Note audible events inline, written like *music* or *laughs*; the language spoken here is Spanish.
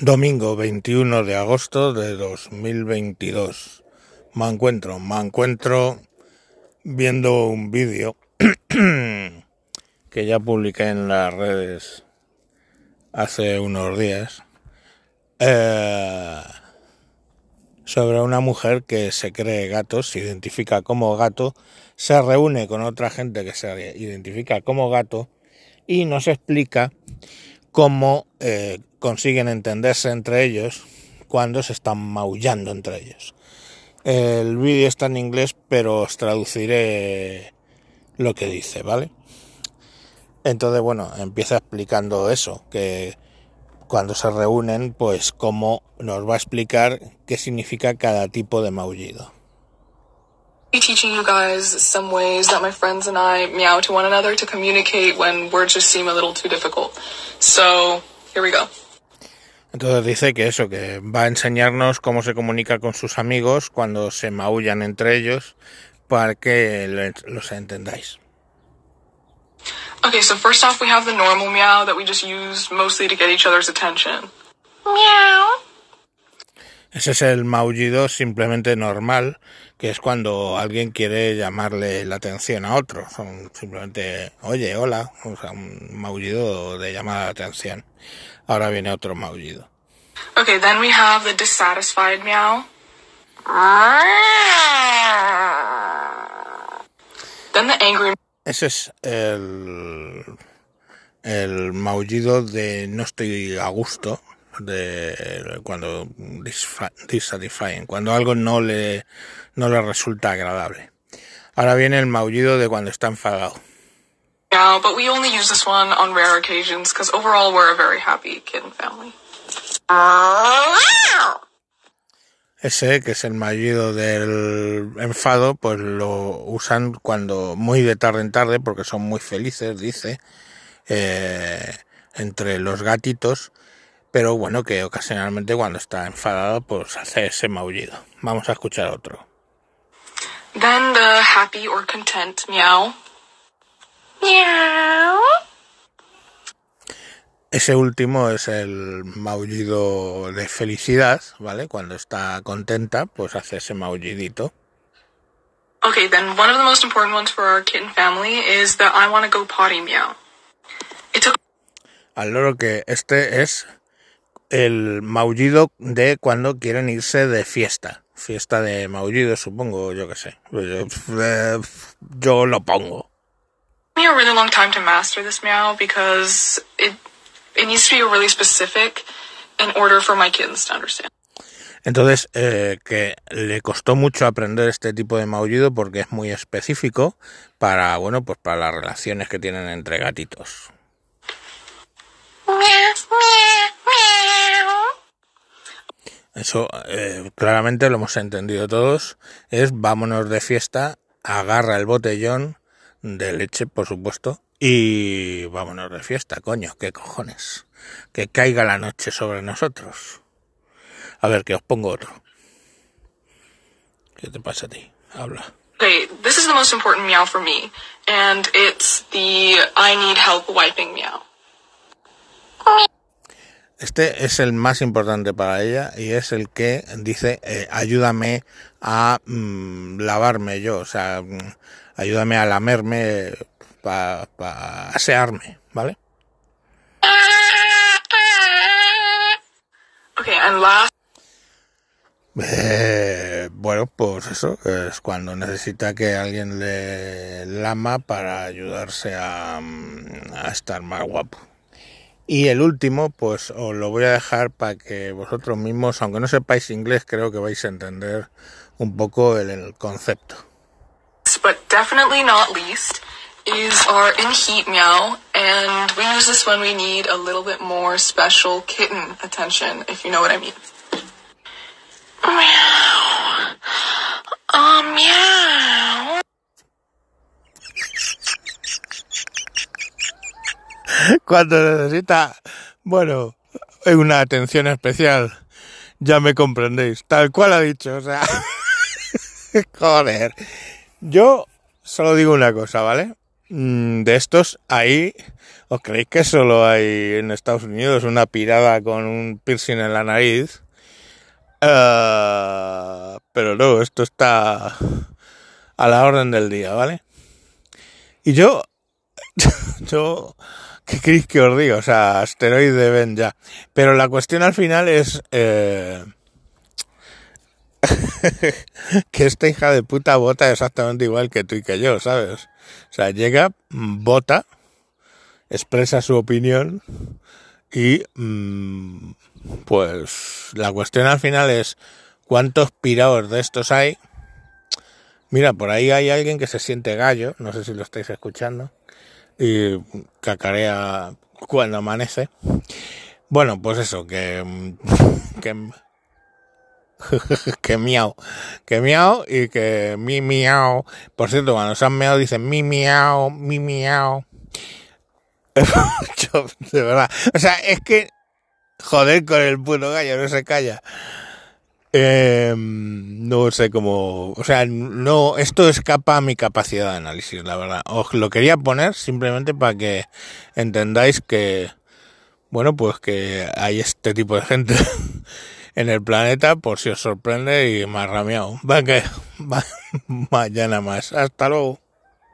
Domingo 21 de agosto de 2022. Me encuentro, me encuentro viendo un vídeo *clears throat* que ya publiqué en las redes hace unos días eh, sobre una mujer que se cree gato, se identifica como gato, se reúne con otra gente que se identifica como gato y nos explica cómo eh, consiguen entenderse entre ellos cuando se están maullando entre ellos. El vídeo está en inglés, pero os traduciré lo que dice, ¿vale? Entonces, bueno, empieza explicando eso, que cuando se reúnen, pues cómo nos va a explicar qué significa cada tipo de maullido. teaching you guys some ways that my friends and I meow to one another to communicate when words just seem a little too difficult. So, here we go. Entonces dice que eso, que va a enseñarnos cómo se comunica con sus amigos cuando se maullan entre ellos para que los entendáis. Okay, so first off we have the normal meow that we just use mostly to get each other's attention. Meow. Ese es el maullido simplemente normal, que es cuando alguien quiere llamarle la atención a otro. Son simplemente, oye, hola, o sea, un maullido de llamar la atención. Ahora viene otro maullido. Okay, then we have the dissatisfied meow. Then the angry Ese es el, el maullido de no estoy a gusto, de cuando dissatisfying, cuando algo no le, no le resulta agradable. Ahora viene el maullido de cuando está enfadado. meow, but we only use this one on rare occasions because overall we're a very happy kitten family. Ese, que es el maullido del enfado, pues lo usan cuando muy de tarde en tarde, porque son muy felices, dice, eh, entre los gatitos, pero bueno, que ocasionalmente cuando está enfadado, pues hace ese maullido. Vamos a escuchar otro. Then the happy or content meow. Meow. Ese último es el maullido de felicidad, ¿vale? Cuando está contenta, pues hace ese maullidito. Okay, then one of the most important ones for our kitten family is the I want to go potty meow. It's a Al loro que este es el maullido de cuando quieren irse de fiesta. Fiesta de maullido, supongo, yo que sé. Yo, eh, yo lo pongo. me a really long time to master this meow because it it needs to be really specific in order for my kittens to understand. Entonces, eh, que le costó mucho aprender este tipo de maullido porque es muy específico para, bueno, pues para las relaciones que tienen entre gatitos. Eso eh, claramente lo hemos entendido todos. Es vámonos de fiesta, agarra el botellón de leche, por supuesto, y vámonos de fiesta, coño, qué cojones. Que caiga la noche sobre nosotros. A ver, que os pongo otro. ¿Qué te pasa a ti? Habla. Okay, this is the most important meow for me, and it's the I need help wiping meow. Este es el más importante para ella y es el que dice eh, ayúdame a mm, lavarme yo, o sea, mm, ayúdame a lamerme para pa asearme, ¿vale? Okay, and last Eh, bueno, pues eso es cuando necesita que alguien le lama para ayudarse a, mm, a estar más guapo. Y el último, pues os lo voy a dejar para que vosotros mismos, aunque no sepáis inglés, creo que vais a entender un poco el, el concepto. but definitely not least, is our in heat meow, and we use this when we need a little bit more special kitten attention, if you know what I mean. Meow. Oh, meow. *laughs* Cuando necesita, bueno, una atención especial, ya me comprendéis, tal cual ha dicho, o sea, *laughs* joder. Yo solo digo una cosa, ¿vale? mm, de estos ahí, ¿os creéis que solo hay en Estados Unidos una pirada con un piercing en la nariz? Eh, pero no, esto está a la orden del día, ¿vale? Y yo, *laughs* yo, ¿qué queréis que os diga? O sea, asteroide ven ya. Pero la cuestión al final es eh, *laughs* que esta hija de puta vota exactamente igual que tú y que yo, ¿sabes? O sea, llega, vota, expresa su opinión y mm, pues la cuestión al final es cuántos piraos de estos hay. Mira, por ahí hay alguien que se siente gallo, no sé si lo estáis escuchando, y cacarea cuando amanece. Bueno, pues eso, que, *laughs* que, *laughs* que miau, que miau y que mi miau. Por cierto, cuando se han meado dicen mi miau, mi miau. *laughs* De verdad, o sea, es que Joder con el puto gallo, no se calla. Eh, no sé cómo, o sea, no, esto escapa a mi capacidad de análisis, la verdad. Os lo quería poner simplemente para que entendáis que, bueno, pues que hay este tipo de gente *laughs* en el planeta, por si os sorprende y más rameado. Va que, *laughs* va, mañana más. Hasta luego.